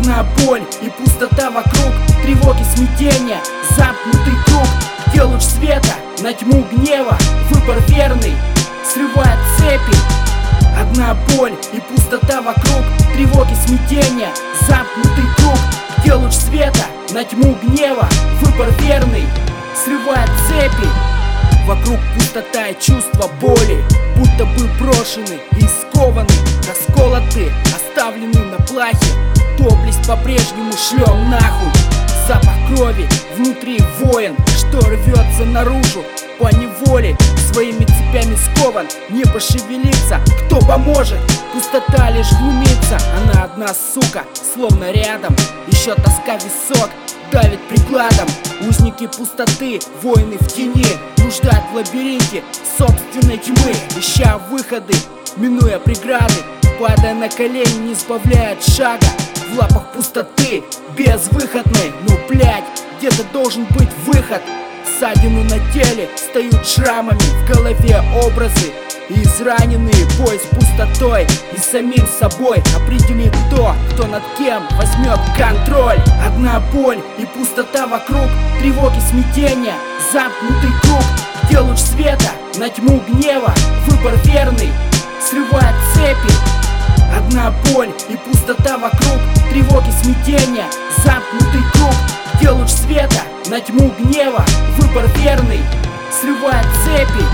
Одна боль и пустота вокруг. Тревоги, смятения, замкнутый круг. Где луч света на тьму гнева. Выбор верный, срывает цепи. Одна боль и пустота вокруг. Тревоги, смятения, замкнутый круг. Где луч света на тьму гнева. Выбор верный, срывает цепи. Вокруг пустота и чувство боли. Будто бы брошены и скованы Расколоты, оставлены на плахе. Доблесть по-прежнему шлем нахуй. Запах крови внутри воин Что рвется наружу. По неволе Своими цепями скован, не пошевелиться Кто поможет? Пустота лишь глумится. Она одна сука, словно рядом. Еще тоска висок давит прикладом. Узники пустоты, воины в тени Блуждают в лабиринте собственной тьмы. Ища выходы, минуя преграды Падая на колени, не сбавляет шага. В лапах пустоты, безвыходной. Ну блять, где-то должен быть выход. Ссадину на теле, встают шрамами. В голове образы Израненные бой с пустотой и самим собой. Определит то, кто над кем возьмет контроль. Одна боль и пустота вокруг Тревоги, смятения, замкнутый круг. Где луч света на тьму гнева Выбор верный, срывает цепи Одна боль и пустота вокруг. Тревоги, смятения, замкнутый круг. Где луч света на тьму гнева. Выбор верный, срывает цепи.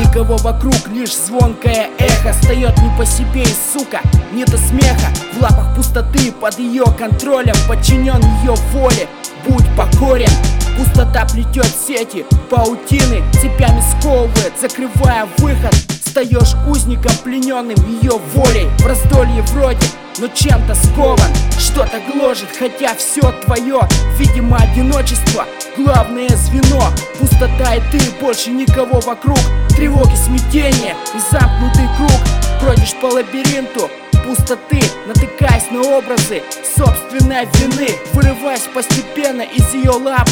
Никого вокруг, лишь звонкое эхо. Встает не по себе и, сука, не до смеха. В лапах пустоты, под ее контролем Подчинен ее воле, будь покорен Пустота плетет сети, паутины Цепями сковывает, закрывая выход Стаешь узником, плененным ее волей. В раздолье вроде, но чем-то скован. Что-то гложет, хотя все твое Видимо одиночество, главное звено. Пустота и ты, больше никого вокруг. Тревоги, смятения и замкнутый круг. Бродишь по лабиринту пустоты Натыкаясь на образы собственной вины. Вырываясь постепенно из ее лап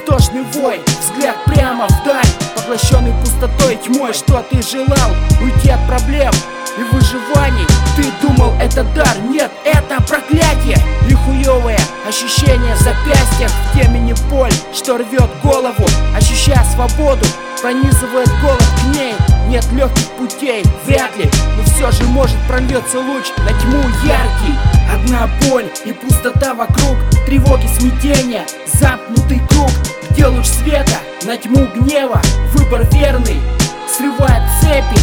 Истошный вой, взгляд прямо вдаль Поглощенный пустотой, тьмой, что ты желал Уйти от проблем и выживаний? Ты думал это дар, нет, это проклятие. И хуевое ощущение в запястьях В темени боль, что рвет голову. Ощущая свободу, пронизывает голод к ней Нет легких путей, вряд ли. Но все же может прольется луч на тьму яркий. Одна боль и пустота вокруг Тревоги, смятения, замкнутый круг Где луч света на тьму гнева. Выбор верный, срывает цепи.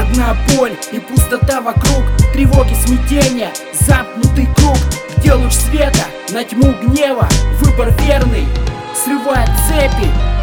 Одна боль и пустота вокруг Тревоги, смятения, замкнутый круг Где луч света на тьму гнева. Выбор верный, срывает цепи